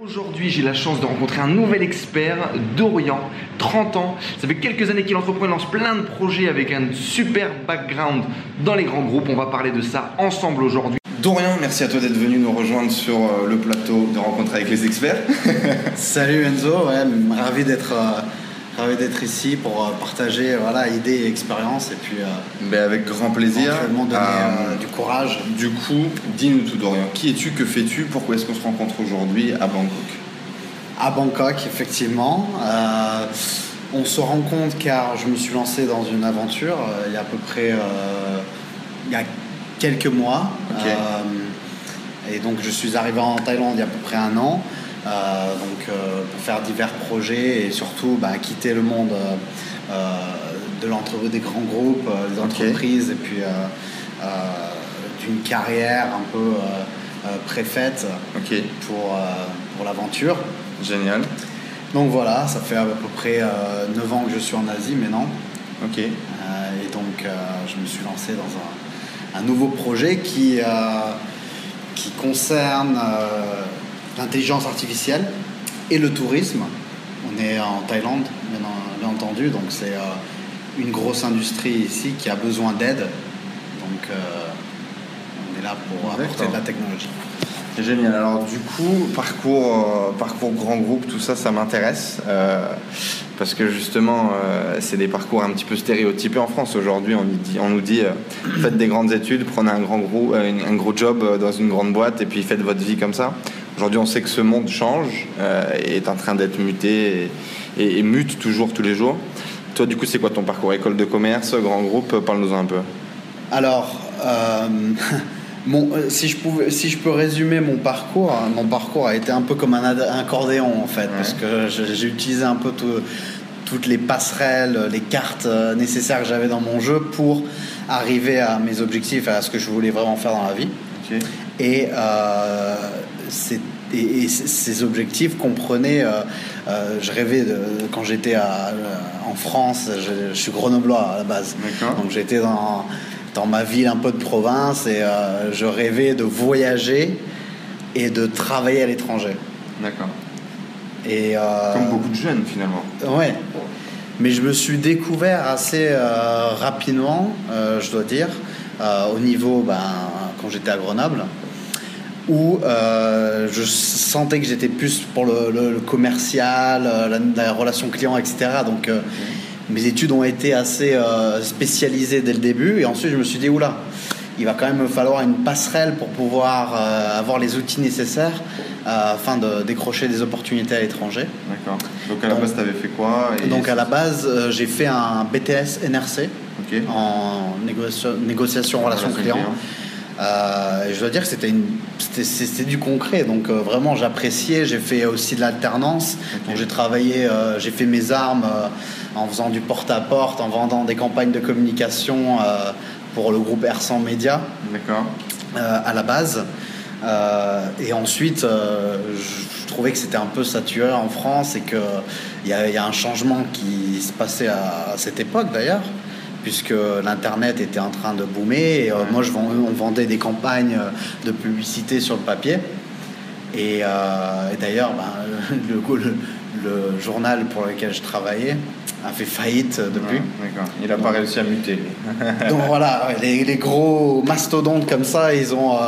Aujourd'hui, j'ai la chance de rencontrer un nouvel expert, Dorian, 30 ans. Ça fait quelques années qu'il entreprend, lance plein de projets avec un super background dans les grands groupes. On va parler de ça ensemble aujourd'hui. Dorian, merci à toi d'être venu nous rejoindre sur euh, le plateau de rencontre avec les experts. Salut Enzo, ouais, ravi d'être euh, ravi d'être ici pour euh, partager voilà, idées et expériences et puis euh, ben avec grand plaisir. donner euh, du courage. Du coup, dis-nous tout Dorian. Qui es-tu? Que fais-tu? Pourquoi est-ce qu'on se rencontre aujourd'hui à Bangkok? À Bangkok, effectivement. on se rend compte car je me suis lancé dans une aventure il y a à peu près il y a quelques mois. et donc je suis arrivé en Thaïlande il y a à peu près un an. Euh, donc euh, pour faire divers projets et surtout bah, quitter le monde euh, de l'entreprise des grands groupes, des entreprises et puis d'une carrière un peu préfaite pour, pour l'aventure. Génial. Donc voilà, ça fait à peu près 9 ans que je suis en Asie maintenant. Ok. et donc je me suis lancé dans un, un nouveau projet qui, qui concerne l'intelligence artificielle et le tourisme. On est en Thaïlande, bien, entendu, donc c'est euh, une grosse industrie ici qui a besoin d'aide. Donc euh, on est là pour apporter de la technologie. C'est génial. Alors du coup, parcours, euh, parcours grand groupe, tout ça, ça m'intéresse. parce que justement, c'est des parcours un petit peu stéréotypés en France. Aujourd'hui, on, on, nous dit, faites des grandes études, prenez un grand gros, un gros job dans une grande boîte et puis faites votre vie comme ça. Aujourd'hui, on sait que ce monde change, euh, est en train d'être muté et, mute toujours tous les jours. Toi, du coup, c'est quoi ton parcours? École de commerce, grand groupe Parle-nous un peu. Alors, euh, euh, si, je pouvais, si je peux résumer mon parcours, hein, mon parcours a été un peu comme un, accordéon en fait, parce que j'ai utilisé un peu toutes les passerelles, les cartes nécessaires que j'avais dans mon jeu pour arriver à mes objectifs, à ce que je voulais vraiment faire dans la vie. Et et, ces objectifs comprenaient. Euh, euh, je rêvais de, quand j'étais en France, je, suis grenoblois à la base. Donc j'étais dans, dans ma ville un peu de province et euh, je rêvais de voyager et de travailler à l'étranger. D'accord. Et Comme beaucoup de jeunes finalement. Ouais. Mais je me suis découvert assez rapidement, je dois dire, au niveau, ben, quand j'étais à Grenoble où euh, je sentais que j'étais plus pour le, commercial, euh, la, relation client, etc. Donc euh, mes études ont été assez spécialisées dès le début. Et ensuite, je me suis dit, oula, il va quand même me falloir une passerelle pour pouvoir avoir les outils nécessaires afin de décrocher des opportunités à l'étranger. D'accord. Donc à la base, tu avais fait quoi Donc à la base, j'ai fait un BTS NRC en négociation, relation, client. Euh, je dois dire que c'était, du concret, donc euh, vraiment j'appréciais. J'ai fait aussi de l'alternance, donc j'ai travaillé, euh, j'ai fait mes armes en faisant du porte-à-porte, en vendant des campagnes de communication pour le groupe R100 Média. D'accord. à la base. et ensuite, je, trouvais que c'était un peu saturé en France et qu'il y, y, a un changement qui se passait à cette époque d'ailleurs puisque l'Internet était en train de boomer. Et, euh, moi, je on vendait des campagnes euh, de publicité sur le papier. Et, euh, d'ailleurs, ben, le, journal pour lequel je travaillais a fait faillite depuis. Il n'a pas réussi à muter. donc voilà, les, gros mastodontes comme ça, ils ont,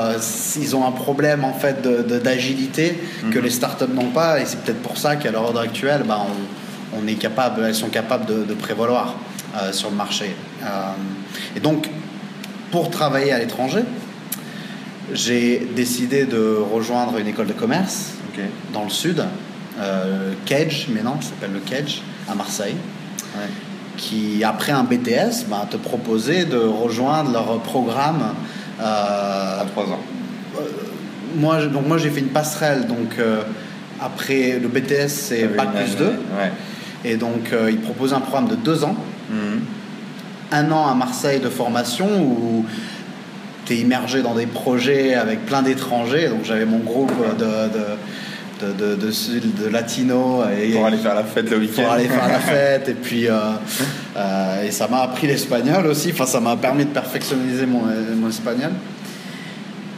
ils ont un problème en fait d'agilité que mhm. les startups n'ont pas. Et c'est peut-être pour ça qu'à l'heure actuelle, ben, on, est capable, elles sont capables de, de prévaloir. Euh, sur le marché. Euh, et donc, pour travailler à l'étranger, j'ai décidé de rejoindre une école de commerce dans le sud, euh, Cage, maintenant, ça s'appelle le Cage, à Marseille. qui, après un BTS, bah, te proposait de rejoindre leur programme. à trois ans. moi, donc moi, j'ai fait une passerelle. Donc, après le BTS, c'est Bac plus 2. Et donc, ils proposent un programme de deux ans un an à Marseille de formation où tu es immergé dans des projets avec plein d'étrangers. Donc j'avais mon groupe de, de, de, de, de, latino. Et, pour aller faire la fête le week-end. Pour aller faire la fête. et puis, euh, euh, et ça m'a appris l'espagnol aussi. Enfin, ça m'a permis de perfectionner mon, mon espagnol.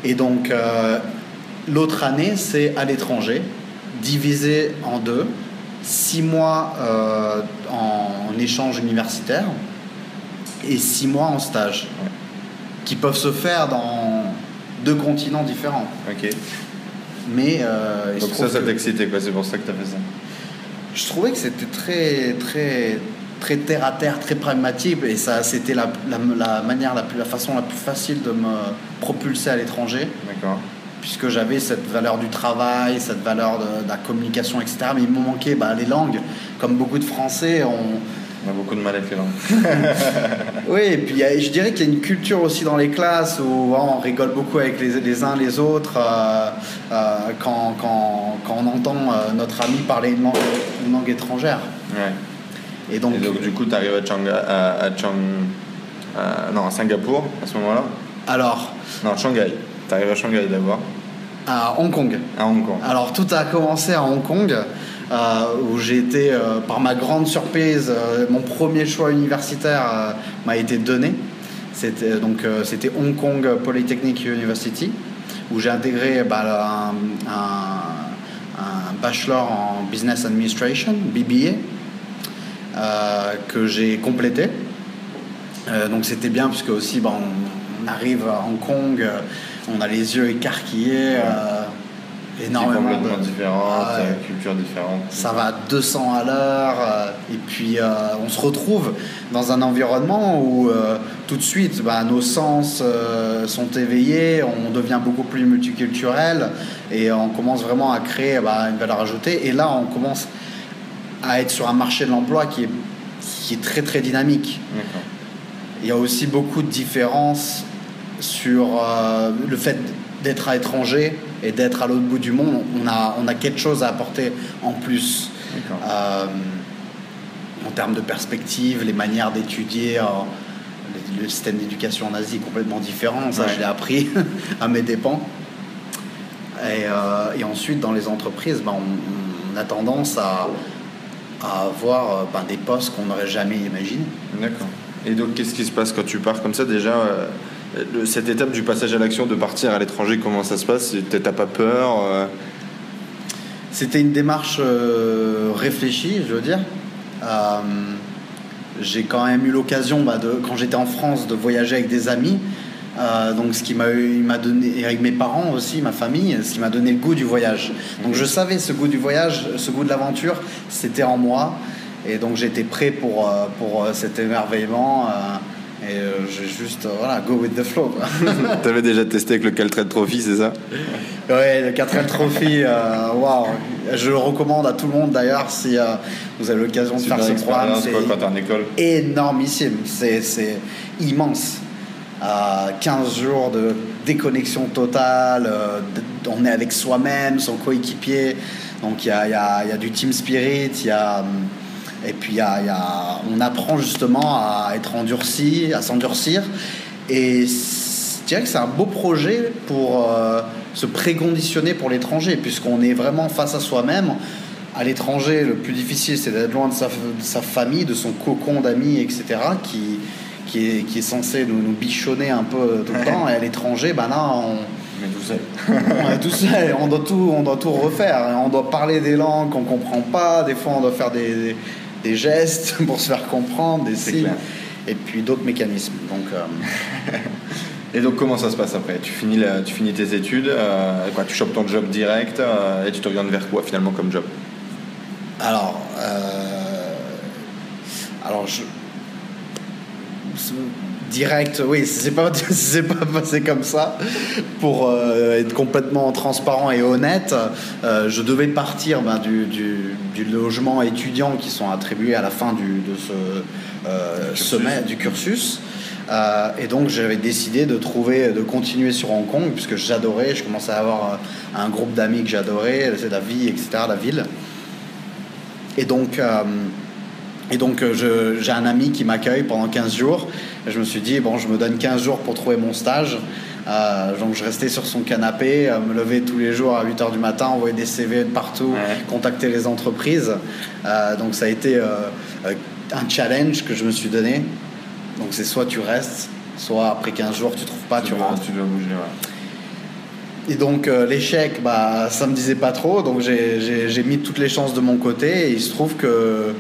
Et donc, euh, l'autre année, c'est à l'étranger, divisé en deux. Six mois en, échange universitaire et six mois en stage, qui peuvent se faire dans deux continents différents. Ok. Mais euh, donc ça, ça t'excitait quoi C'est pour ça que tu as fait ça Je trouvais que c'était très, très, très terre à terre, très pragmatique, et ça, c'était la, la, manière, la, plus, la façon la plus facile de me propulser à l'étranger. D'accord. Puisque j'avais cette valeur du travail, cette valeur de, la communication, etc. Mais il me manquait bah, les langues. Comme beaucoup de Français, on, on a beaucoup de mal avec les langues. oui, et puis je dirais qu'il y a une culture aussi dans les classes où on rigole beaucoup avec les, les uns les autres euh, euh, quand, quand, quand, on entend euh, notre ami parler une langue, une langue étrangère. Ouais. Et donc, du coup, tu arrives à, à, à, non, à Singapour à ce moment-là? Alors Non, Shanghai. Tu arrives à Shanghai d'abord À Hong Kong. À Hong Kong. Alors, tout a commencé à Hong Kong. Euh, où j'ai été, euh, par ma grande surprise, euh, mon premier choix universitaire m'a été donné. C'était donc c'était Hong Kong Polytechnic University, où j'ai intégré bah, un, bachelor en business administration, BBA, que j'ai complété. donc c'était bien puisque aussi bah, on, arrive à Hong Kong, on a les yeux écarquillés énormément de différentes, euh, cultures différentes. Ça va à 200 à l'heure, euh, et puis euh, on se retrouve dans un environnement où tout de suite bah, nos sens sont éveillés, on devient beaucoup plus multiculturel, et on commence vraiment à créer bah, une valeur ajoutée. Et là, on commence à être sur un marché de l'emploi qui est, qui est très très dynamique. Il y a aussi beaucoup de différences sur le fait d'être à l'étranger et d'être à l'autre bout du monde, on a, on a quelque chose à apporter en plus. Euh, en termes de perspective, les manières d'étudier, euh, le, système d'éducation en Asie est complètement différent, ça je l'ai appris à mes dépens. Et, euh, et, ensuite, dans les entreprises, ben, on, a tendance à, à avoir ben, des postes qu'on n'aurait jamais imaginés. D'accord. Et donc, qu'est-ce qui se passe quand tu pars comme ça? Déjà, cette étape du passage à l'action, de partir à l'étranger, comment ça se passe? T'as pas peur euh? C'était une démarche euh, réfléchie, je veux dire. Euh, j'ai quand même eu l'occasion, bah, quand j'étais en France, de voyager avec des amis. donc, ce qui m'a donné, et avec mes parents aussi, ma famille, ce qui m'a donné le goût du voyage. Donc, je savais ce goût du voyage, ce goût de l'aventure, c'était en moi. Et donc, j'étais prêt pour, pour cet émerveillement. Et euh, j'ai juste, euh, voilà, go with the flow. tu avais déjà testé avec le Caltrate Trophy, c'est ça? Ouais, le Caltrate Trophy, euh, waouh. Je le recommande à tout le monde d'ailleurs si vous avez l'occasion de faire ce programme. C'est énormissime, c'est immense. 15 jours de déconnexion totale, on est avec soi-même, son coéquipier. Donc il y a, y, a, y a, du team spirit, il y a. Hum, et puis, y a, y a, on apprend justement à être endurci, à s'endurcir. Et je dirais que c'est un beau projet pour euh, se préconditionner pour l'étranger, puisqu'on est vraiment face à soi-même. À l'étranger, le plus difficile, c'est d'être loin de sa, sa, famille, de son cocon d'amis, etc., qui, qui, est, qui est censé nous, nous, bichonner un peu tout le temps. Et à l'étranger, ben là, on, est tout seul. on est tout seul, on doit tout, on doit tout refaire. On doit parler des langues qu'on comprend pas. Des fois, on doit faire des, des gestes pour se faire comprendre, des signes, et puis d'autres mécanismes. Donc, euh, et donc comment ça se passe après? Tu finis, tu finis tes études, euh, quoi, tu chopes ton job direct euh, et tu te regardes vers quoi finalement comme job? Alors, alors je, direct, oui, c'est pas, c'est pas passé comme ça. Pour euh, être complètement transparent et honnête, euh, je devais partir ben, du, du, logement étudiant qui sont attribués à la fin du, de ce euh, sommet du cursus. et donc j'avais décidé de trouver, de continuer sur Hong Kong puisque j'adorais, je commençais à avoir un groupe d'amis que j'adorais, c'est la vie, etc., la ville. Et donc Et donc je- j'ai un ami qui m'accueille pendant 15 jours. Et je me suis dit, bon, je me donne 15 jours pour trouver mon stage. Euh, donc je restais sur son canapé, euh, me lever tous les jours à 8h du matin, envoyer des CV de partout, Ouais. contacter les entreprises. Euh, donc ça a été euh, euh, un challenge que je me suis donné. Donc c'est soit tu restes, soit après 15 jours tu trouves pas, tu, dois- rentres. tu dois bouger, ouais. Et donc euh, l'échec, bah, ça me disait pas trop, donc j'ai- mis toutes les chances de mon côté. Et il se trouve que euh,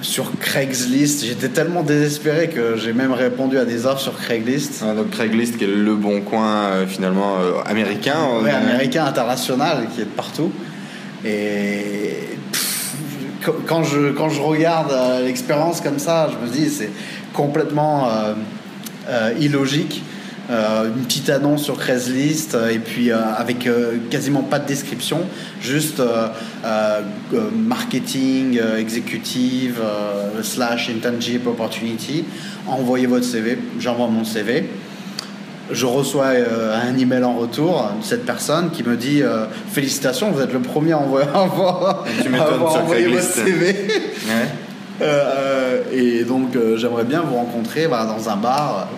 sur Craigslist, j'étais tellement désespéré que j'ai même répondu à des offres sur Craigslist. Ah, donc Craigslist qui est le bon coin euh, finalement euh, américain. dirait. américain, international, qui est de partout. Et pff, quand- je, quand je regarde euh, l'expérience comme ça, je me dis c'est complètement euh, euh, illogique. Euh, une petite annonce sur Craigslist euh, et puis euh, avec quasiment pas de description, juste marketing exécutive slash intangible opportunity. Envoyez votre CV, j'envoie mon CV je reçois un email en retour de cette personne qui me dit félicitations, vous êtes le premier à envoyer, à avoir, Tu à avoir envoyé votre. CV. Ouais. Et donc j'aimerais bien vous rencontrer dans un bar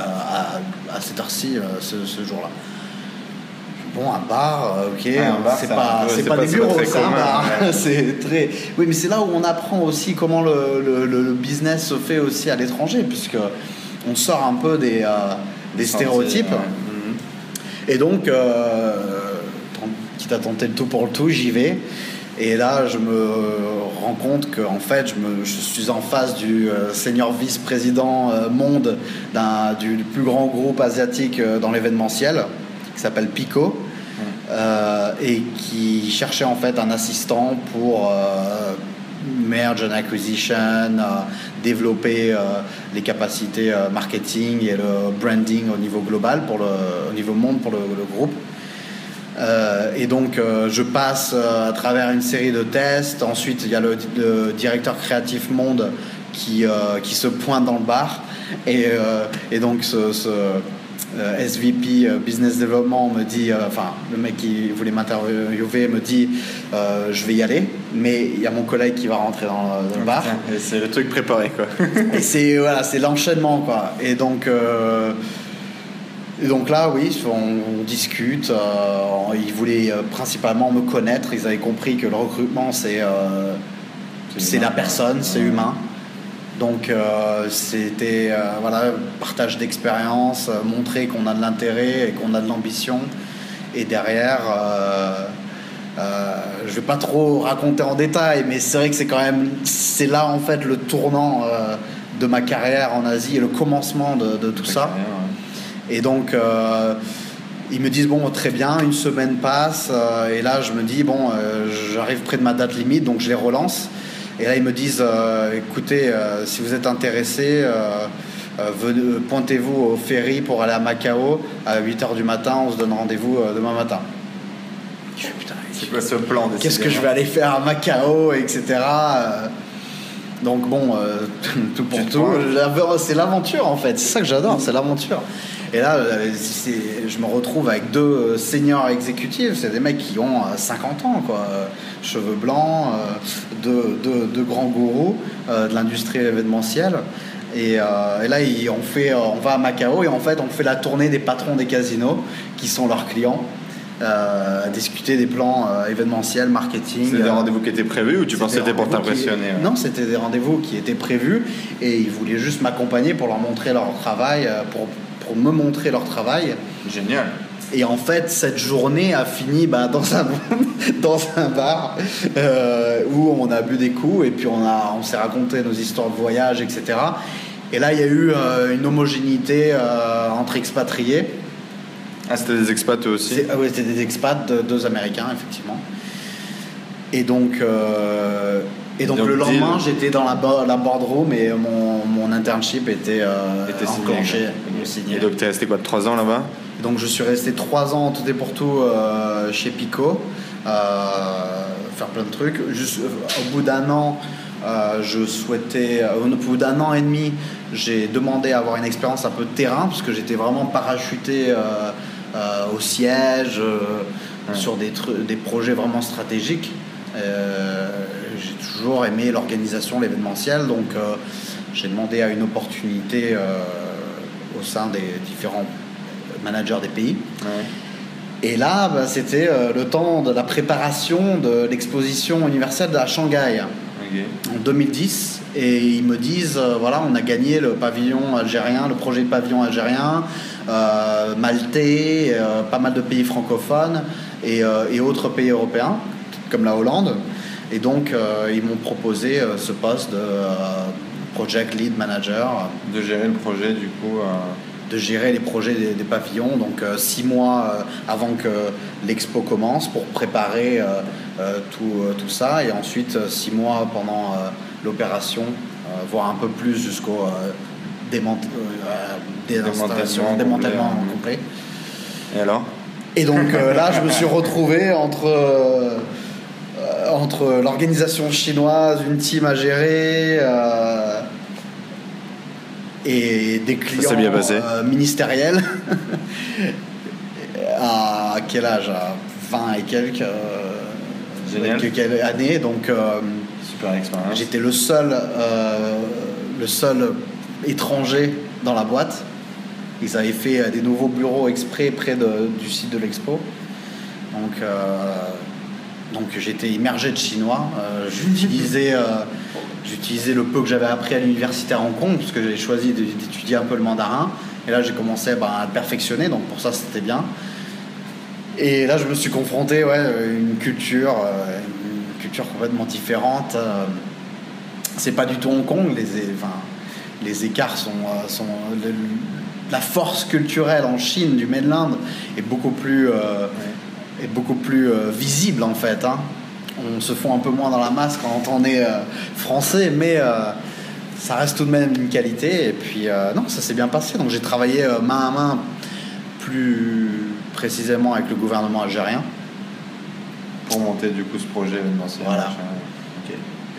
à, à cette heure-ci euh, ce, ce jour-là. Bon, un bar, euh, ok, Ouais, un bar, c'est pas, c'est pas pas- des bureaux, c'est un bar. ouais. c'est très. Oui, mais c'est là où on apprend aussi comment le, le- le- le business se fait aussi à l'étranger, puisque on sort un peu des, euh, des stéréotypes. Ouais. Et donc, euh, quitte à tenter le tout pour le tout, j'y vais. Et là, je me rends compte que en fait, je, me, je suis en face du euh, senior vice-président euh, monde du plus grand groupe asiatique euh, dans l'événementiel, qui s'appelle Pico, et qui cherchait en fait un assistant pour merge and acquisition, développer les capacités marketing et le branding au niveau global, pour le, au niveau monde pour le, le groupe. Euh, et donc, euh, je passe euh, à travers une série de tests. Ensuite, il y a le, le directeur créatif monde qui, qui se pointe dans le bar. Et, et donc, ce, ce, SVP Business Development me dit, enfin, le mec qui voulait m'interviewer me dit, je vais y aller, mais il y a mon collègue qui va rentrer dans le, dans le bar. C'est le truc préparé quoi. Et c'est voilà, l'enchaînement quoi. Et donc, et donc là, oui, on, on discute. euh, ils voulaient euh, principalement me connaître. Ils avaient compris que le recrutement, c'est euh, C'est la personne, c'est humain. Donc euh, c'était voilà partage d'expérience, montrer qu'on a de l'intérêt et qu'on a de l'ambition. Et derrière, je vais pas trop raconter en détail, mais c'est vrai que c'est quand même c'est là en fait le tournant de ma carrière en Asie et le commencement de, de tout ça. Et donc, euh, ils me disent, bon, très bien, une semaine passe, euh, et là, je me dis, bon, euh, j'arrive près de ma date limite, donc je les relance. Et là, ils me disent, écoutez, si vous êtes intéressé, pointez-vous au ferry pour aller à Macao à 8h du matin, on se donne rendez-vous demain matin. Je fais, putain, C'est quoi ce plan qu'est-ce que je vais aller faire à Macao, etc. Donc bon, euh, tout pour Tu tout, c'est l'aventure en fait, c'est ça que j'adore, c'est l'aventure. Et là, euh, je me retrouve avec deux euh, seniors exécutifs, c'est des mecs qui ont euh, 50 ans, quoi. Euh, cheveux blancs, euh, deux, deux- deux grands gourous euh, de l'industrie événementielle. Et, euh, et là, on, fait, euh, on va à Macao et en fait, on fait la tournée des patrons des casinos qui sont leurs clients. euh, à discuter des plans euh, événementiels, marketing. C'est des euh, rendez-vous qui étaient prévus ou tu pensais que c'était c'était pour qui- t'impressionner ouais Non, c'était des rendez-vous qui étaient prévus et ils voulaient juste m'accompagner pour leur montrer leur travail, euh, pour, pour me montrer leur travail. Génial. Et en fait, cette journée a fini bah, dans, un, dans un bar euh, où on a bu des coups et puis on, a, on s'est raconté nos histoires de voyage, etc. Et là, il y a eu euh, une homogénéité euh, entre expatriés. Ah, c'était des expats eux aussi? Ah ouais, c'était des expats, de- deux Américains, effectivement. Et donc, et donc, Donc, le lendemain, j'étais dans la, bo- la boardroom et mon, mon internship était, euh, Était enclenché, signé. Et donc t'es resté quoi, 3 ans là-bas? Donc je suis resté trois ans tout et pour tout euh, chez Pico, euh, faire plein de trucs. Juste, euh, au bout d'un an, je souhaitais, au bout d'un an et demi, j'ai demandé à avoir une expérience un peu de terrain parce que j'étais vraiment parachuté au siège Ouais. sur des, des projets vraiment stratégiques. Euh, toujours aimé l'organisation, l'événementiel. Donc, j'ai demandé à une opportunité au sein des différents managers des pays. Et là, bah, c'était le temps de la préparation de l'exposition universelle à Shanghai. En 2010 et ils me disent euh, voilà on a gagné le pavillon algérien le projet de pavillon algérien euh, maltais euh, pas mal de pays francophones et, et, autres pays européens comme la Hollande et donc ils m'ont proposé ce poste de project lead manager. De gérer le projet du coup de gérer les projets des, pavillons, donc six mois avant que l'expo commence pour préparer tout, tout, ça, et ensuite six mois pendant l'opération, euh, voire un peu plus jusqu'au euh, démantèlement, démantèlement complet. Et alors? Et donc là, je me suis retrouvé entre entre l'organisation chinoise, une team à gérer et des clients bien passé. ministériels. à quel âge? À 20 et quelques, quelques années. Donc J'étais le seul, euh, le seul étranger dans la boîte. Ils avaient fait euh, des nouveaux bureaux exprès près du site de l'expo. Donc, euh, donc j'étais immergé de chinois. j'utilisais, j'utilisais le peu que j'avais appris à l'université à Hong Kong, parce que j'avais choisi d'étudier un peu le mandarin. Et là, j'ai commencé bah, à le perfectionner, donc pour ça, c'était bien. Et là, je me suis confronté ouais, à une culture, culture complètement différente. Euh, c'est pas du tout Hong Kong, les, les écarts sont. Euh, sont la force culturelle en Chine du mainland est beaucoup plus, euh, est beaucoup plus visible en fait. Hein. On se fond un peu moins dans la masse quand on est français, mais ça reste tout de même une qualité. Et puis, non, ça s'est bien passé. Donc, j'ai travaillé main à main plus précisément avec le gouvernement algérien pour monter du coup ce projet événementiel. Voilà.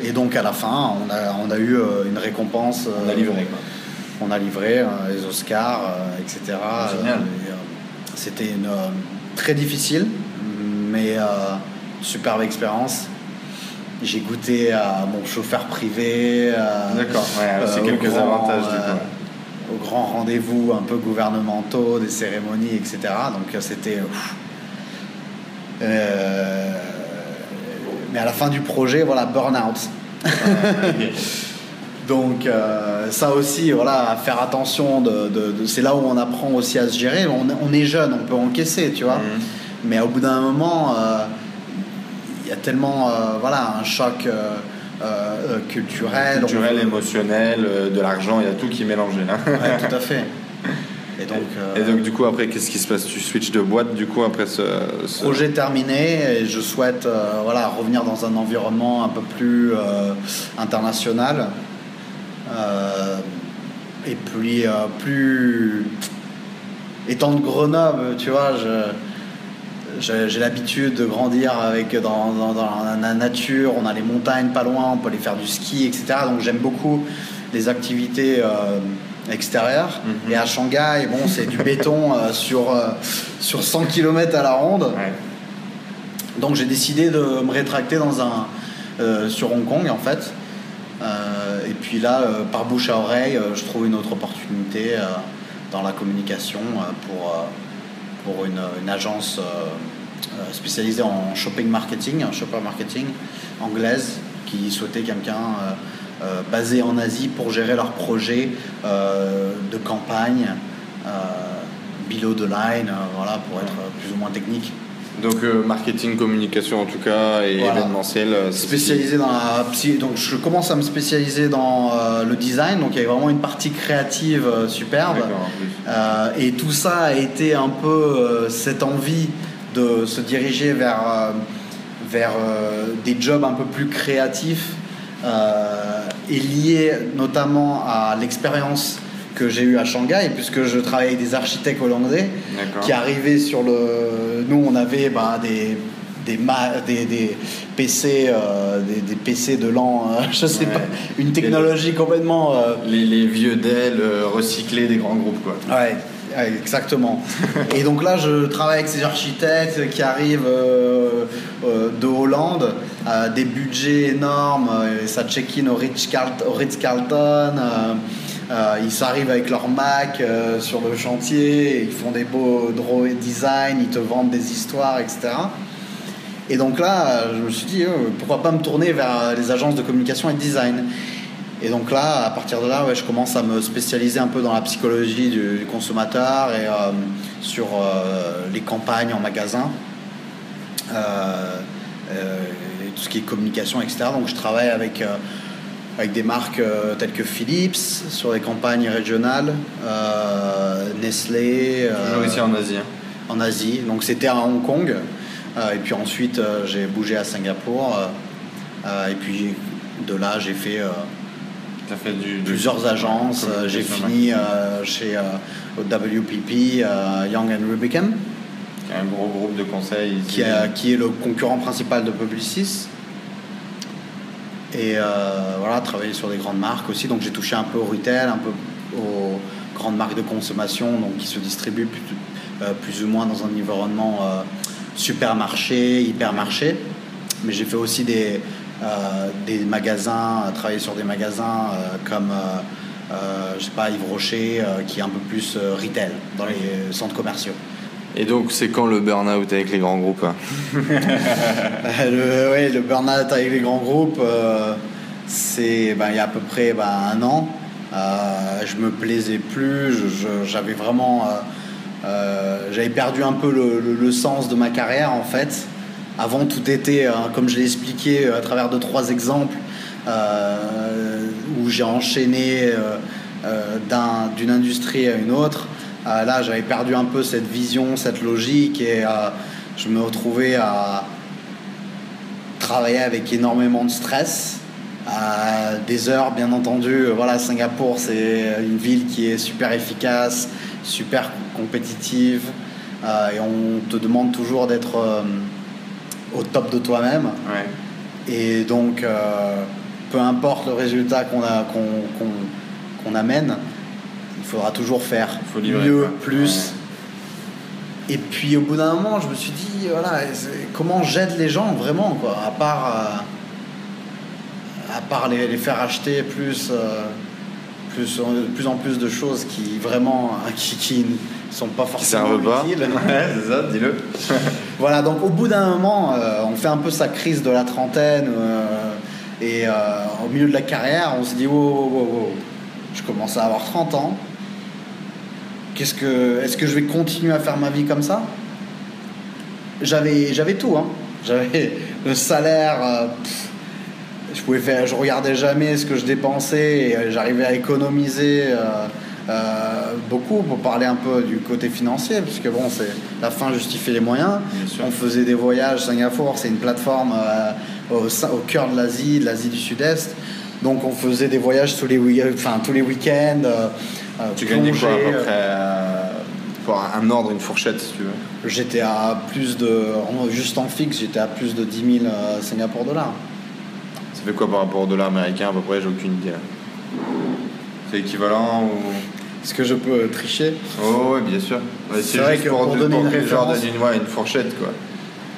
Et donc à la fin, on a, on a eu euh, une récompense. On a livré quoi. Euh, on a livré euh, les Oscars, etc. Génial. C'était une très difficile, mais superbe expérience. J'ai goûté à mon chauffeur privé. D'accord, ouais, aussi quelques avantages du coup. Aux grands rendez-vous un peu gouvernementaux, des cérémonies, etc. Donc c'était euh, mais à la fin du projet, voilà, burn-out. Donc euh, ça aussi, voilà, faire attention. De, c'est là où on apprend aussi à se gérer. On, est jeune, on peut encaisser, tu vois. Mhm. Mais au bout d'un moment, euh, il y a tellement, voilà, un choc culturel. Culturel, émotionnel, de l'argent, il y a tout qui est mélangé là. tout à fait. Euh, et donc, du coup, après, qu'est-ce qui se passe? Tu switches de boîte, du coup, après ce. Projet terminé, et je souhaite euh, voilà, revenir dans un environnement un peu plus euh, international. et puis, plus. Étant de Grenoble, tu vois, j'ai l'habitude de grandir avec dans, la nature, on a les montagnes pas loin, on peut aller faire du ski, etc. Donc j'aime beaucoup les activités extérieur. Mhm. Et à Shanghai, bon, c'est du béton euh, sur, euh, sur 100 km à la ronde. Donc j'ai décidé de me rétracter dans un, euh, sur Hong Kong en fait. et puis là, par bouche à oreille, je trouve une autre opportunité dans la communication pour, pour une, agence spécialisée en shopping marketing, shopper marketing anglaise qui souhaitait quelqu'un euh, basés en Asie pour gérer leurs projets euh, de campagne, euh, below the line, voilà, pour être plus ou moins technique. Donc marketing, communication en tout cas et événementiel. spécialisé dans la donc je commence à me spécialiser dans le design donc il y a vraiment une partie créative superbe et tout ça a été un peu cette envie de se diriger vers vers des jobs un peu plus créatifs est lié notamment à l'expérience que j'ai eue à Shanghai, puisque je travaillais avec des architectes hollandais qui arrivaient sur le. Nous, on avait bah, des, des, des, des, PC, euh, des, PC de l'an, euh, je sais pas, une technologie complètement. Euh, les, les, vieux Dell recyclés des grands groupes, quoi. Ouais. exactement. et donc là, je travaille avec ces architectes qui arrivent euh, euh, de Hollande, à des budgets énormes, ça check-in au Ritz-Carlton. Ils arrivent avec leur Mac sur le chantier, ils font des beaux drawing design, ils te vendent des histoires, etc. Et donc là, je me suis dit, pourquoi pas me tourner vers les agences de communication et de design. Et donc là, à partir de là, je commence à me spécialiser un peu dans la psychologie du, consommateur et euh, sur euh, les campagnes en magasin, euh, et tout ce qui est communication, etc. Donc je travaille avec, avec des marques telles que Philips sur les campagnes régionales, Nestlé. Toujours ici en Asie. Hein. En Asie. Donc c'était à Hong Kong. et puis ensuite, j'ai bougé à Singapour. et puis de là, j'ai fait fait du, plusieurs agences. Euh, j'ai fini euh, chez euh, WPP, Young and Rubicam. Qui est un gros groupe de conseils. Qui, qui, est le concurrent principal de Publicis. Et voilà, travaillé sur des grandes marques aussi. Donc j'ai touché un peu au retail, un peu aux grandes marques de consommation qui se distribuent plus, plus ou moins dans un environnement supermarché, hypermarché. Mais j'ai fait aussi des, euh, des magasins, travailler sur des magasins euh, comme, euh, je sais Yves Rocher, qui est un peu plus retail dans les centres commerciaux. Et donc, c'est quand le burn-out avec les grands groupes hein le, burn-out avec les grands groupes, c'est ben, il y a à peu près ben, un an. je me plaisais plus, j'avais vraiment. j'avais perdu un peu le, sens de ma carrière en fait. Avant, tout était, euh, comme je l'ai expliqué euh, à travers de trois exemples, euh, où j'ai enchaîné d'une industrie à une autre. Là, j'avais perdu un peu cette vision, cette logique, et je me retrouvais à travailler avec énormément de stress, à des heures, bien entendu. Voilà, Singapour, c'est une ville qui est super efficace, super compétitive, et on te demande toujours d'être au top de toi-même. Et donc, euh, peu importe le résultat qu'on qu'on amène, il faudra toujours faire mieux, plus. Et puis au bout d'un moment, je me suis dit, voilà, comment j'aide les gens vraiment, quoi, à part, euh, à part les, faire acheter plus, euh, plus, de plus en plus de choses qui vraiment, qui, qui sont pas forcément utiles. c'est ça, dis-le. voilà, donc au bout d'un moment, euh, on fait un peu sa crise de la trentaine euh, et euh, au milieu de la carrière, on se dit, wow, wow, wow, je commence à avoir 30 ans. Qu'est-ce que, est-ce que je vais continuer à faire ma vie comme ça? J'avais, j'avais tout, hein. J'avais le salaire. je pouvais faire, je regardais jamais ce que je dépensais et j'arrivais à économiser. Euh, beaucoup pour parler un peu du côté financier, puisque bon, c'est la fin justifie les moyens. On faisait des voyages. Singapour, c'est une plateforme euh, au, au, cœur de l'Asie, de l'Asie du Sud-Est. Donc on faisait des voyages tous les, enfin, tous les week-ends. Euh, tu gagnais quoi à peu près pour un ordre, une fourchette, si tu veux? J'étais à plus de, juste en fixe, j'étais à plus de 10 000 Singapour dollars. Ça fait quoi par rapport au dollar américain à peu près? J'ai aucune idée. C'est équivalent ou? Est-ce que je peux tricher? Oh, ouais, bien sûr. c'est vrai que pour, donner une, référence... une, une fourchette, quoi.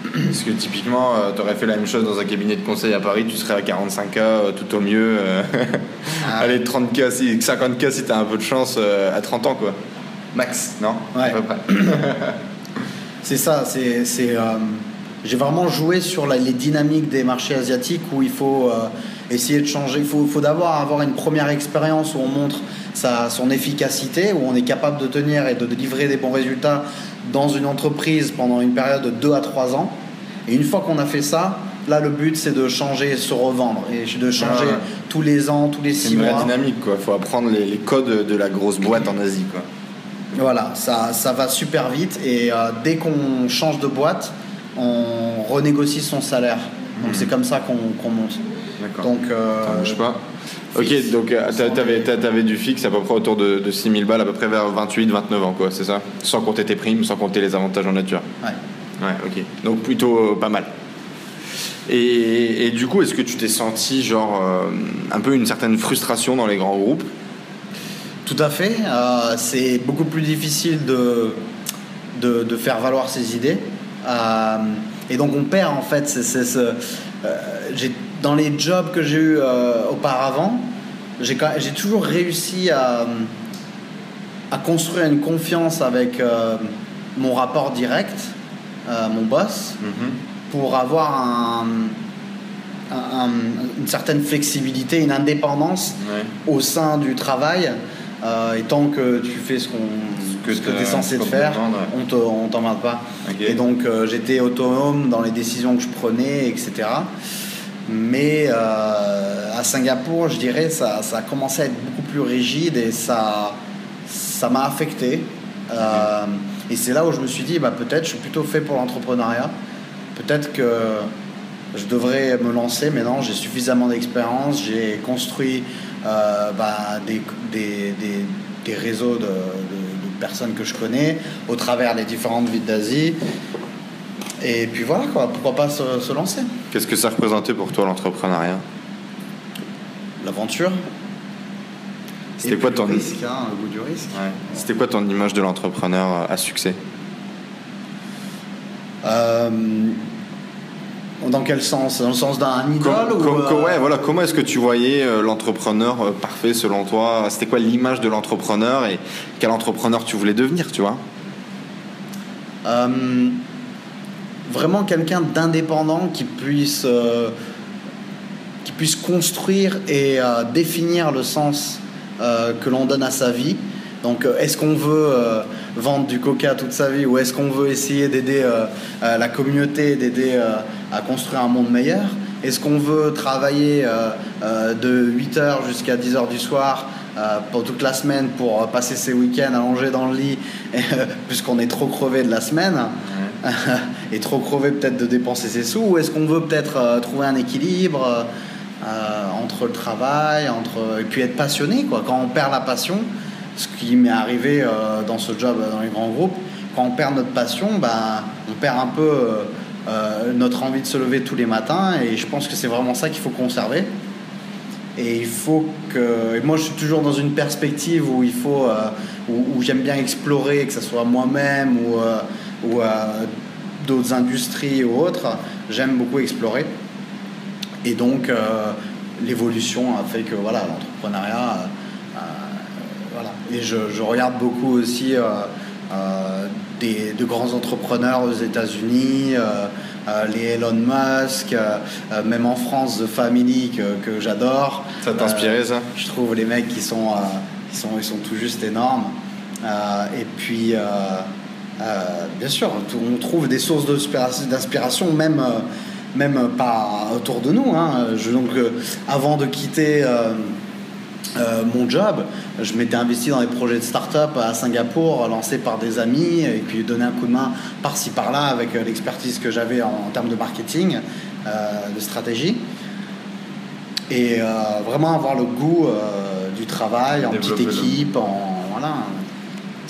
Parce que typiquement, euh, tu aurais fait la même chose dans un cabinet de conseil à Paris, tu serais à 45K euh, tout au mieux. Euh, ah. Allez, 30K, si, 50K si tu as un peu de chance à 30 ans, quoi. Max, non? Ouais. c'est ça, c'est. J'ai vraiment joué sur les dynamiques des marchés asiatiques où il faut essayer de changer. Il faut, faut d'abord avoir une première expérience où on montre sa, son efficacité, où on est capable de tenir et de livrer des bons résultats dans une entreprise pendant une période de 2 à 3 ans. Et une fois qu'on a fait ça, là le but c'est de changer, se revendre et de changer tous les ans, tous les 6 mois. C'est une dynamique quoi, il faut apprendre les, codes de la grosse boîte en Asie quoi. Voilà, ça, ça va super vite et euh, dès qu'on change de boîte, on renégocie son salaire. Donc hmm. c'est comme ça qu'on monte. Donc, euh, ça bouge pas. Ok, donc euh, tu avais, du fixe à peu près autour de, de 6000 balles, à peu près vers 28, 29 ans, quoi, c'est ça? Sans compter tes primes, sans compter les avantages en nature. Ouais. Ouais, ok. Donc plutôt euh, pas mal. Et, du coup, est-ce que tu t'es senti genre un peu une certaine frustration dans les grands groupes? Tout à fait. c'est beaucoup plus difficile de, de, faire valoir ses idées. et donc on perd en fait. Dans les jobs que j'ai eu auparavant, j'ai toujours réussi à, à, construire une confiance avec mon rapport direct, mon boss, mm-hmm. pour avoir un une certaine flexibilité, une indépendance au sein du travail. Euh, et tant que tu fais ce, qu'on, que, tu es censé faire, on ne t'emmerde pas. Et donc euh, j'étais autonome dans les décisions que je prenais, etc. Mais euh, à Singapour, je dirais, ça, a commencé à être beaucoup plus rigide et ça, ça m'a affecté. et c'est là où je me suis dit, bah, peut-être je suis plutôt fait pour l'entrepreneuriat. Peut-être que je devrais me lancer, mais non, j'ai suffisamment d'expérience, j'ai construit euh, bah, des, des, des, réseaux de, personnes que je connais au travers des différentes villes d'Asie. Et puis voilà, quoi, pourquoi pas se, lancer Qu'est-ce que ça représentait pour toi l'entrepreneuriat? L'aventure. C'était quoi ton risque, hein, le goût du risque. C'était quoi ton image de l'entrepreneur à succès? Euh, dans quel sens? Dans le sens d'un idole ou euh, ouais, voilà. Comment est-ce que tu voyais euh, l'entrepreneur euh, parfait selon toi? C'était quoi l'image de l'entrepreneur et quel entrepreneur tu voulais devenir, tu vois? Vraiment quelqu'un d'indépendant qui puisse qui puisse construire et définir le sens que l'on donne à sa vie. Donc, est-ce qu'on veut vendre du coca toute sa vie ou est-ce qu'on veut essayer d'aider la communauté, d'aider à construire un monde meilleur? Est-ce qu'on veut travailler euh, euh, de 8h jusqu'à 10h du soir euh, pour toute la semaine pour passer ses week-ends allongés dans le lit puisqu'on est trop crevé de la semaine? et trop crevé peut-être de dépenser ses sous ou est-ce qu'on veut peut-être trouver un équilibre entre le travail entre et puis être passionné quoi quand on perd la passion ce qui m'est arrivé dans ce job dans les grands groupes quand on perd notre passion ben, on perd un peu euh, notre envie de se lever tous les matins. Et je pense que c'est vraiment ça qu'il faut conserver. Et il faut que. moi, je suis toujours dans une perspective où il faut. Euh, où, j'aime bien explorer, que ce soit moi-même ou, euh, ou d'autres industries ou autres. J'aime beaucoup explorer. Et donc, l'évolution a fait que voilà, l'entrepreneuriat. voilà. Et je, je, regarde beaucoup aussi de grands entrepreneurs aux États-Unis, euh, euh, les Elon Musk, euh, même en France, The Family que, j'adore. Ça t'a inspiré ça? Je trouve les mecs qui sont, qui sont, ils sont tout juste énormes. et puis, bien sûr, on trouve des sources d'inspiration, même, même pas autour de nous. Hein. Je, donc, avant de quitter euh, mon job, je m'étais investi dans des projets de start-up à Singapour, lancés par des amis, et puis donné un coup de main par-ci par-là avec euh, l'expertise que j'avais en, termes de marketing, euh, de stratégie. Et vraiment avoir le goût du travail en petite équipe, en, voilà.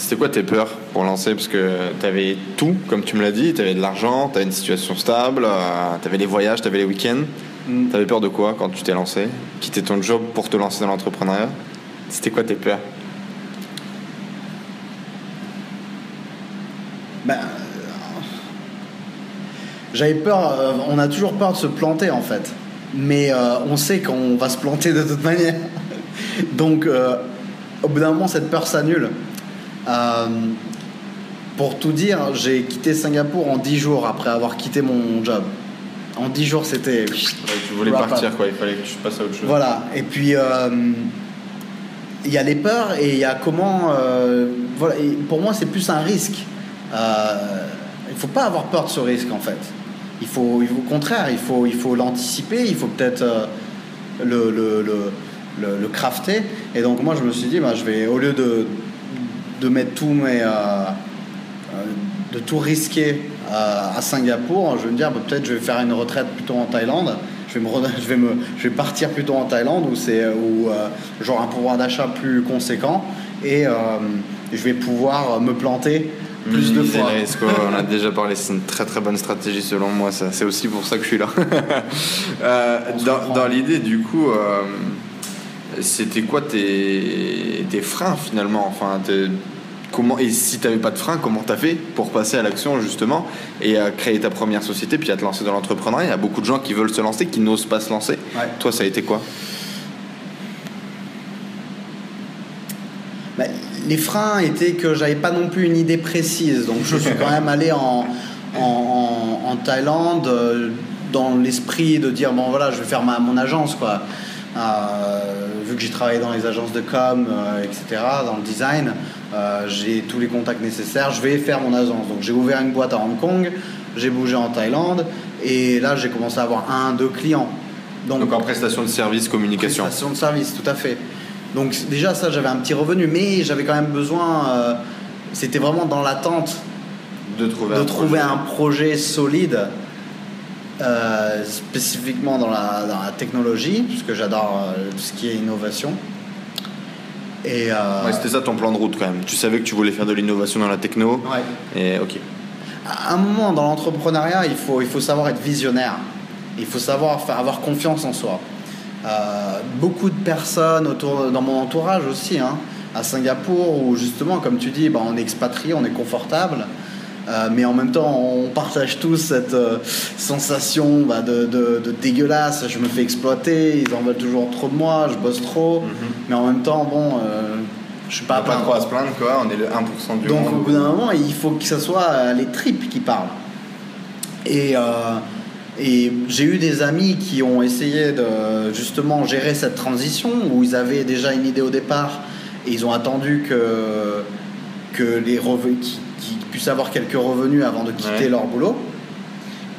C'était quoi tes peurs pour lancer? Parce que tu avais tout, comme tu me l'as dit, tu avais de l'argent, tu avais une situation stable, tu avais les voyages, tu avais les week-ends. Mm. T'avais peur de quoi quand tu t'es lancé? Quitter ton job pour te lancer dans l'entrepreneuriat? C'était quoi tes peurs? Ben, euh, J'avais peur, euh, on a toujours peur de se planter en fait. Mais euh, on sait qu'on va se planter de toute manière. Donc au bout d'un moment, cette peur s'annule. Pour tout dire, j'ai quitté Singapour en 10 jours après avoir quitté mon job en 10 jours, c'était. tu voulais partir, quoi. Il fallait que tu passes à autre chose. Voilà. Et puis, euh, il y a les peurs et il y a comment. Euh, voilà. Et pour moi, c'est plus un risque. Euh, il faut pas avoir peur de ce risque, en fait. Il faut, il faut au contraire, il faut, il faut l'anticiper. Il faut peut-être euh, le, le, le, le, crafter. Et donc, moi, je me suis dit, bah, je vais, au lieu de, de mettre tout mes de tout risquer à, Singapour, je vais me dire bah, peut-être je vais faire une retraite plutôt en Thaïlande. Je vais, me, je vais, me, je vais partir plutôt en Thaïlande où c'est où euh, j'aurai un pouvoir d'achat plus conséquent et euh, je vais pouvoir me planter plus de fois. on a déjà parlé, c'est une très très bonne stratégie selon moi. C'est aussi pour ça que je suis là. Euh, dans, dans l'idée, du coup, c'était quoi tes, tes freins finalement enfin, comment, Et si tu n'avais pas de freins, comment tu as fait pour passer à l'action justement et à créer ta première société puis à te lancer dans l'entrepreneuriat? Il y a beaucoup de gens qui veulent se lancer, qui n'osent pas se lancer. Toi, ça a été quoi? Bah, les freins étaient que j'avais pas non plus une idée précise. Donc je suis quand même allé en, en, Thaïlande euh, dans l'esprit de dire bon voilà je vais faire ma, mon agence quoi. Euh, vu que j'ai travaillé dans les agences de com, euh, etc., dans le design, j'ai tous les contacts nécessaires, je vais faire mon agence. Donc j'ai ouvert une boîte à Hong Kong, j'ai bougé en Thaïlande, et là j'ai commencé à avoir un, deux clients. Donc, en prestation de service, communication. Prestation de service, tout à fait. Donc déjà ça j'avais un petit revenu, mais j'avais quand même besoin, c'était vraiment dans l'attente de trouver, un, trouver projet. un projet solide, euh, spécifiquement dans la, dans la, technologie, puisque j'adore euh, tout ce qui est innovation. Et euh, c'était ça ton plan de route quand même. Tu savais que tu voulais faire de l'innovation dans la techno. Ouais. Et ok. À un moment dans l'entrepreneuriat, il faut, il faut savoir être visionnaire. Il faut savoir faire, avoir confiance en soi. beaucoup de personnes autour, dans mon entourage aussi, hein, à Singapour, où justement, comme tu dis, bah, on est expatrié, on est confortable. Euh, mais en même temps, on partage tous cette euh, sensation bah, de, de, dégueulasse. Je me fais exploiter, ils en veulent toujours trop de moi, je bosse trop. Mhm. Mais en même temps, bon, euh, je suis pas à Pas trop à se plaindre, quoi. On est le 1% du Donc, monde. Donc, au bout d'un moment, il faut que ce soit les tripes qui parlent. Et. Et j'ai eu des amis qui ont essayé de justement gérer cette transition où ils avaient déjà une idée au départ et ils ont attendu que, que les revenus, qui puissent avoir quelques revenus avant de quitter leur boulot.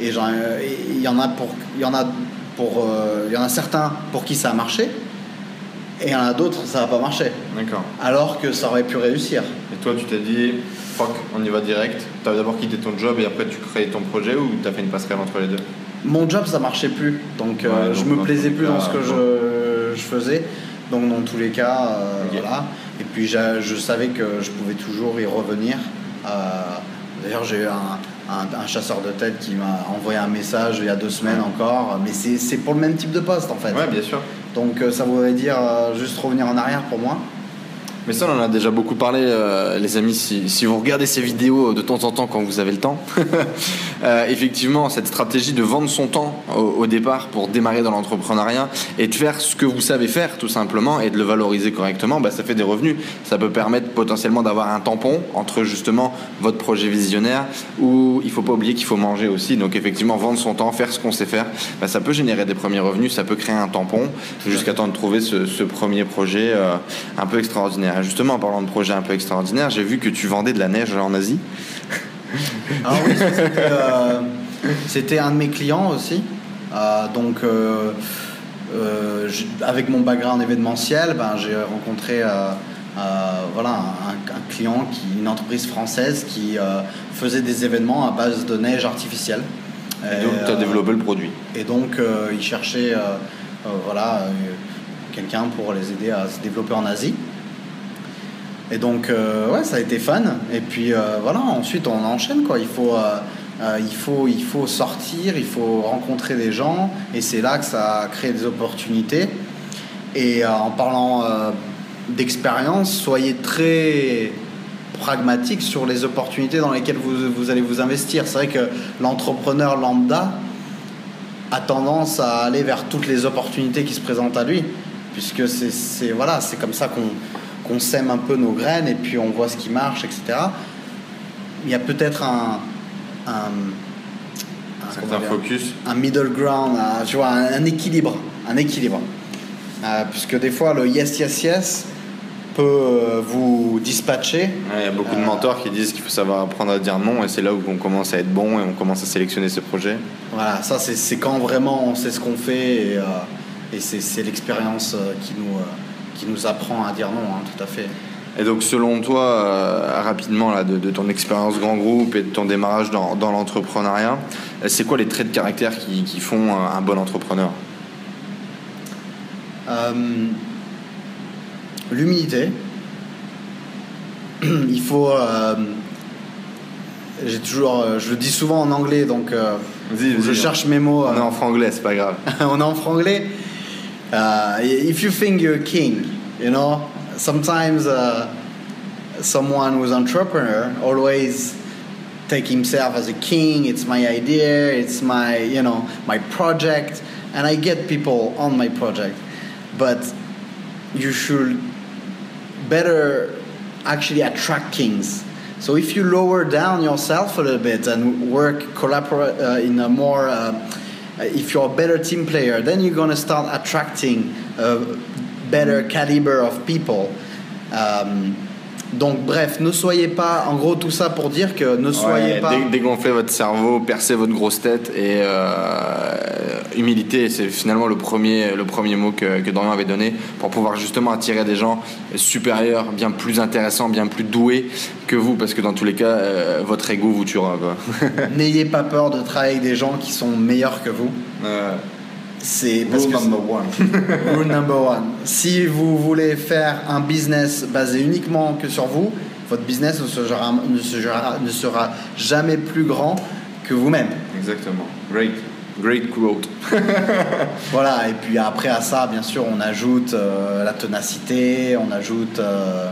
Et il y en a pour, il y en a pour, euh, y en a certains pour qui ça a marché, et il y en a d'autres ça n'a pas marché. D'accord. Alors que ça aurait pu réussir. Et toi, tu t'es dit, fuck, on y va direct. Tu as d'abord quitté ton job et après tu crées ton projet ou tu as fait une passerelle entre les deux? Mon job, ça marchait plus, donc, euh, je me plaisais plus dans ce que je, je, faisais. Donc dans tous les cas, euh, voilà. Et puis je savais que je pouvais toujours y revenir. Euh, d'ailleurs, j'ai eu un, chasseur de tête qui m'a envoyé un message il y a deux semaines encore, mais c'est pour le même type de poste en fait. Ouais, bien sûr. Donc euh, ça voudrait dire euh, juste revenir en arrière pour moi. Mais ça, on en a déjà beaucoup parlé, euh, les amis. Si, vous regardez ces vidéos de temps en temps quand vous avez le temps, euh, effectivement, cette stratégie de vendre son temps au, départ pour démarrer dans l'entrepreneuriat et de faire ce que vous savez faire, tout simplement, et de le valoriser correctement, bah, ça fait des revenus. Ça peut permettre potentiellement d'avoir un tampon entre justement votre projet visionnaire où il faut pas oublier qu'il faut manger aussi. Donc, effectivement, vendre son temps, faire ce qu'on sait faire, bah, ça peut générer des premiers revenus, ça peut créer un tampon jusqu'à temps de trouver ce, ce premier projet euh, un peu extraordinaire. Justement, en parlant de projet un peu extraordinaire, j'ai vu que tu vendais de la neige en Asie. Ah oui, euh, c'était un de mes clients aussi. Euh, donc, euh, avec mon background événementiel, ben, j'ai rencontré voilà, un, client, qui, une entreprise française qui faisait des événements à base de neige artificielle. Et donc, tu as développé le produit. Et donc, il cherchait voilà, quelqu'un pour les aider à se développer en Asie. Et donc, euh, ouais, ça a été fun. Et puis, euh, voilà, ensuite, on enchaîne, quoi. Il faut, euh, il, faut, il faut sortir, il faut rencontrer des gens. Et c'est là que ça crée des opportunités. Et en parlant d'expérience, soyez très pragmatique sur les opportunités dans lesquelles vous, vous allez vous investir. C'est vrai que l'entrepreneur lambda a tendance à aller vers toutes les opportunités qui se présentent à lui, puisque c'est voilà, comme ça qu'on qu'on sème un peu nos graines et puis on voit ce qui marche, etc. Il y a peut-être un, un, focus, un middle ground, un, tu vois, un, équilibre, un équilibre. Euh, puisque des fois le yes yes yes peut euh, vous dispatcher. Il y a beaucoup de euh, mentors qui disent qu'il faut savoir apprendre à dire non et c'est là où on commence à être bon et on commence à sélectionner ses projets. Voilà, ça c'est quand vraiment on sait ce qu'on fait et, et c'est l'expérience qui nous qui nous apprend à dire non, hein, tout à fait. Et donc, selon toi, euh, rapidement, là, de, ton expérience grand groupe et de ton démarrage dans, dans l'entrepreneuriat, c'est quoi les traits de caractère qui, qui font un bon entrepreneur? Euh, L'humilité. Il faut. Euh, j'ai toujours. je le dis souvent en anglais, donc je cherche mes mots. On est en franglais, c'est pas grave. on est en franglais uh, if you think you're a king, you know, sometimes uh, someone who's entrepreneur always take himself as a king. It's my idea. It's my you know my project, and I get people on my project, but you should better actually attract kings. So if you lower down yourself a little bit and work collaborate uh, in a more uh, if you're a better team player, then you're gonna start attracting a better caliber of people. Um, Donc bref, ne soyez pas, en gros tout ça pour dire que ne soyez pas... Dégonflez votre cerveau, percez votre grosse tête et euh, humilité, c'est finalement le premier, le premier mot que, que, Dorian avait donné pour pouvoir justement attirer des gens supérieurs, bien plus intéressants, bien plus doués que vous, parce que dans tous les cas, euh, votre ego vous tuera. N'ayez pas peur de travailler avec des gens qui sont meilleurs que vous. C'est rule number one. rule number one. Si vous voulez faire un business basé uniquement que sur vous, votre business ne sera, ne sera, ne sera jamais plus grand que vous-même. Exactement. Great. Great quote. voilà, et puis après à ça, bien sûr, on ajoute euh, la ténacité, on ajoute euh,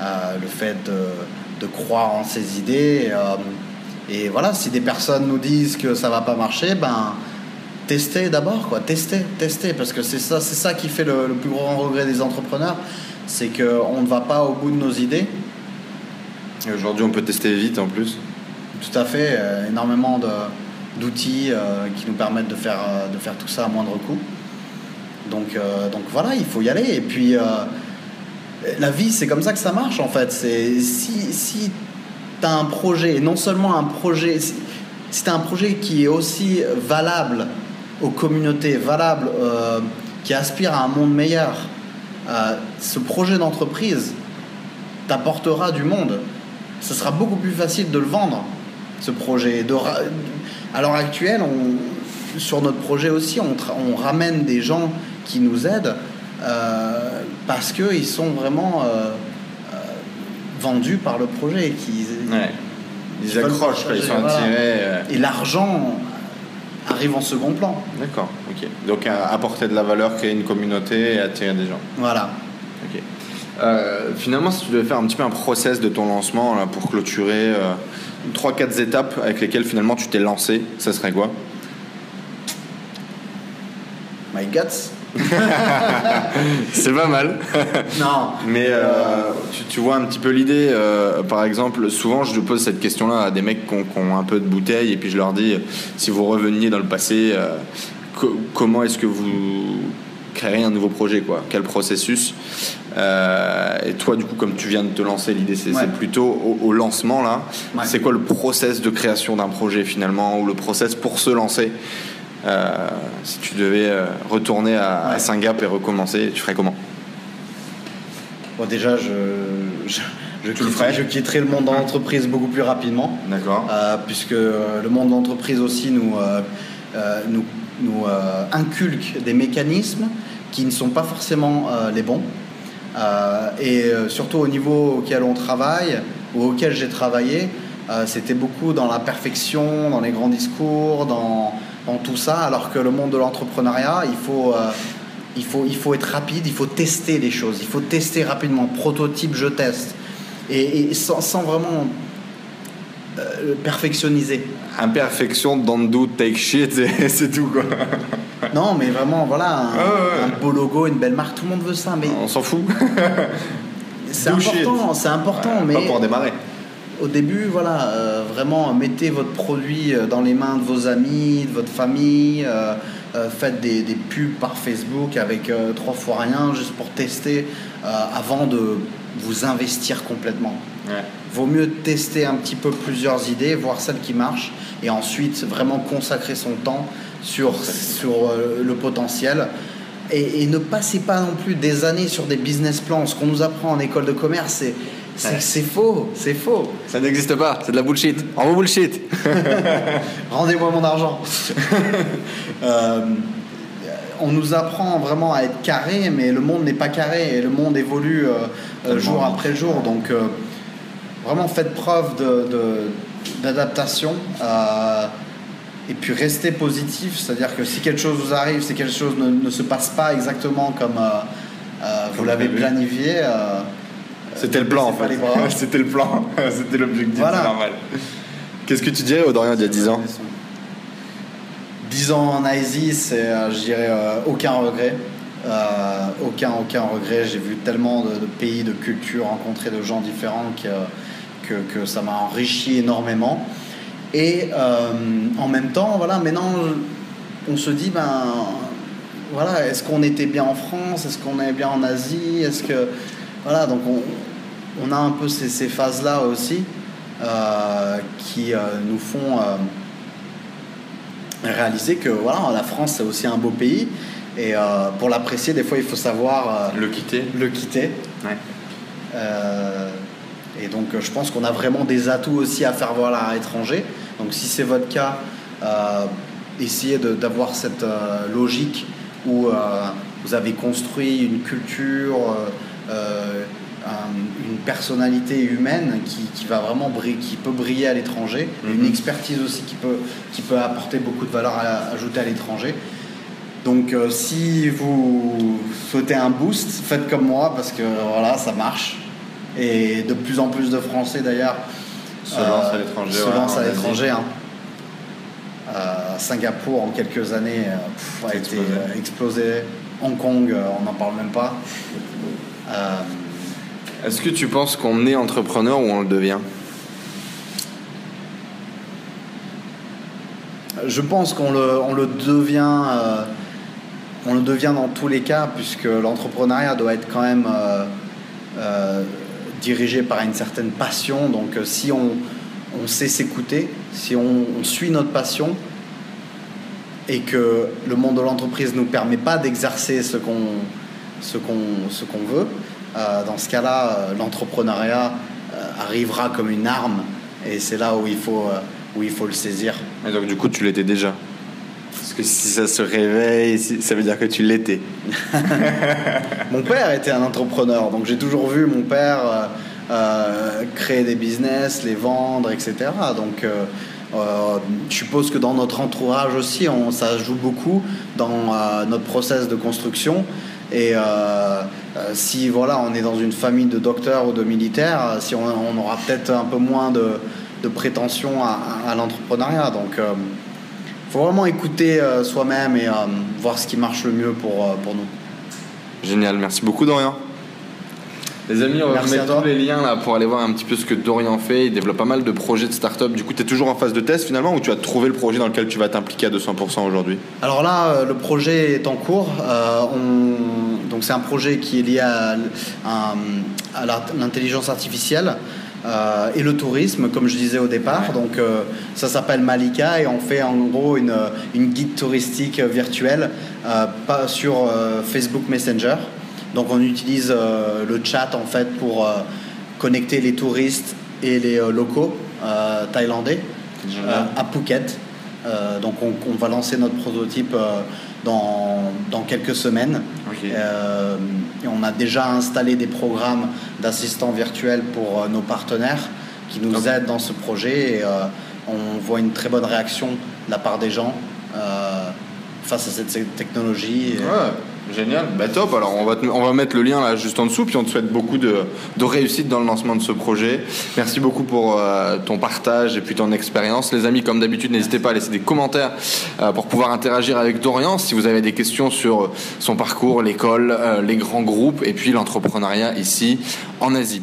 euh, le fait de, de, croire en ses idées. et voilà, si des personnes nous disent que ça va pas marcher, ben tester d'abord, quoi. Tester, tester, parce que c'est ça, c'est ça qui fait le, plus grand regret des entrepreneurs, c'est qu'on ne va pas au bout de nos idées. Et aujourd'hui, on peut tester vite en plus. Tout à fait, euh, énormément d'outils euh, qui nous permettent de faire, euh, de faire tout ça à moindre coût. Donc, donc voilà, il faut y aller. Et puis, la vie, c'est comme ça que ça marche en fait. C'est si, si tu as un projet, et non seulement un projet, si, si tu as un projet qui est aussi valable aux communautés valables euh, qui aspirent à un monde meilleur, euh, ce projet d'entreprise t'apportera du monde. Ce sera beaucoup plus facile de le vendre, ce projet. De, à l'heure actuelle, on, sur notre projet aussi, on, on, ramène des gens qui nous aident euh, parce qu'ils sont vraiment vendus par le projet. Qui, Ils accrochent, ils sont attirés. Et l'argent arrive en second plan. D'accord, ok. Donc apporter de la valeur, créer une communauté et attirer des gens. Voilà. Ok. Euh, finalement, si tu devais faire un petit peu un process de ton lancement là, pour clôturer euh, 3-4 étapes avec lesquelles finalement tu t'es lancé, ça serait quoi? My guts? c'est pas mal. Non. Mais euh, tu, vois un petit peu l'idée. Euh, par exemple, souvent je pose cette question-là à des mecs qui ont, un peu de bouteille et puis je leur dis si vous reveniez dans le passé, euh, comment est-ce que vous créeriez un nouveau projet quoi? Quel processus? Et toi, du coup, comme tu viens de te lancer, l'idée c'est plutôt au, lancement là. C'est quoi le process de création d'un projet finalement ou le process pour se lancer? Euh, si tu devais euh, retourner à, à Singapour et recommencer, tu ferais comment? Bon, Déjà, je, je, je, quitterais, le monde de l'entreprise beaucoup plus rapidement. D'accord. Euh, puisque le monde de l'entreprise aussi nous, nous, nous inculque des mécanismes qui ne sont pas forcément les bons. et surtout au niveau auquel on travaille ou auquel j'ai travaillé, c'était beaucoup dans la perfection, dans les grands discours, dans dans tout ça, alors que le monde de l'entrepreneuriat, il faut, euh, il, faut, il faut être rapide, il faut tester les choses, il faut tester rapidement, prototype, je teste, et, sans, sans, vraiment euh, perfectionniser. Imperfection, don't do, take shit, c'est tout quoi. non, mais vraiment, voilà, un, beau logo, une belle marque, tout le monde veut ça, mais. On s'en fout. c'est important, c'est important, mais. Pas pour démarrer au début, voilà, euh, vraiment mettez votre produit euh, dans les mains de vos amis, de votre famille, euh, faites des, pubs par Facebook avec trois fois rien juste pour tester avant de vous investir complètement. Vaut mieux tester un petit peu plusieurs idées, voir celles qui marchent et ensuite vraiment consacrer son temps sur, sur le potentiel. Et, et, ne passez pas non plus des années sur des business plans. Ce qu'on nous apprend en école de commerce, c'est c'est faux, c'est faux. Ça n'existe pas, c'est de la bullshit. En bullshit. Rendez-moi mon argent. Euh, on nous apprend vraiment à être carré, mais le monde n'est pas carré et le monde évolue euh, euh, jour après jour. Donc, vraiment, faites preuve d'adaptation. et puis rester positif, c'est-à-dire que si quelque chose vous arrive, si quelque chose ne, se passe pas exactement comme vous l'avez planifié, c'était le plan en fait. C'était le plan, c'était l'objectif, c'est normal. Qu'est-ce que tu dirais au Dorian d'il y a 10 ans 10 ans en Asie, c'est, je dirais, aucun regret. Euh, aucun, aucun regret. J'ai vu tellement de, pays, de cultures, rencontré de gens différents que, que, ça m'a enrichi énormément. Et euh, en même temps, voilà, maintenant, on se dit, ben, voilà, est-ce qu'on était bien en France? Est-ce qu'on est bien en Asie? Est-ce que. Voilà, donc on, on a un peu ces, ces phases-là aussi euh, qui nous font réaliser que voilà, la France, c'est aussi un beau pays et euh, pour l'apprécier, des fois, il faut savoir euh, le quitter. Le quitter. Euh, et donc, je pense qu'on a vraiment des atouts aussi à faire voir à l'étranger. Donc, si c'est votre cas, essayez d'avoir cette logique où vous avez construit une culture, une personnalité humaine qui, qui, va vraiment briller, qui peut briller à l'étranger, une mhm. expertise aussi qui peut, qui peut apporter beaucoup de valeur ajoutée à l'étranger. Donc euh, si vous souhaitez un boost, faites comme moi parce que voilà, ça marche. Et de plus en plus de Français d'ailleurs se lancent à l'étranger. Se lancent à l'étranger. Hein. Euh, Singapour en quelques années a été explosé. Hong Kong, on n'en parle même pas. Est-ce que tu penses qu'on est entrepreneur ou on le devient? Je pense qu'on le, on le devient on le devient dans tous les cas, puisque l'entrepreneuriat doit être quand même euh, euh, dirigé par une certaine passion. Donc euh, si on, sait s'écouter, si on, suit notre passion, et que le monde de l'entreprise ne nous permet pas d'exercer ce qu'on ce ce qu'on veut, dans ce cas-là, l'entrepreneuriat arrivera comme une arme, et c'est là où il faut, où il faut le saisir. Et donc du coup, tu l'étais déjà parce que si ça se réveille, ça veut dire que tu l'étais. mon père était un entrepreneur, donc j'ai toujours vu mon père euh, euh, créer des business, les vendre, etc. Donc euh, je suppose que dans notre entourage aussi, on, ça joue beaucoup dans notre process de construction. Et si voilà, on est dans une famille de docteurs ou de militaires, si on, aura peut-être un peu moins de, de prétention à, l'entrepreneuriat. Donc faut vraiment écouter euh, soi-même et euh, voir ce qui marche le mieux pour, euh, pour nous. Génial, merci beaucoup Dorian. Les amis, on va mettre tous les liens là pour aller voir un petit peu ce que Dorian fait. Il développe pas mal de projets de start-up. Du coup, tu es toujours en phase de test finalement ou tu as trouvé le projet dans lequel tu vas t'impliquer à 200% aujourd'hui? Alors là, le projet est en cours. Donc c'est un projet qui est lié à, à l'intelligence artificielle. Euh, et le tourisme, comme je disais au départ. Donc euh, ça s'appelle Malika et on fait en gros une, une guide touristique virtuelle euh, pas sur Facebook Messenger. Donc on utilise le chat en fait pour connecter les touristes et les locaux thaïlandais à Phuket. donc on, on, va lancer notre prototype dans, dans quelques semaines. Euh, et on a déjà installé des programmes d'assistants virtuels pour euh, nos partenaires qui nous aident dans ce projet. Et euh, on voit une très bonne réaction de la part des gens face à cette technologie. Génial, bah top. Alors on va, on va mettre le lien là juste en dessous, puis on te souhaite beaucoup de, réussite dans le lancement de ce projet. Merci beaucoup pour euh, ton partage et puis ton expérience. Les amis, comme d'habitude, n'hésitez pas à laisser des commentaires euh, pour pouvoir interagir avec Dorian si vous avez des questions sur son parcours, l'école, euh, les grands groupes et puis l'entrepreneuriat ici en Asie.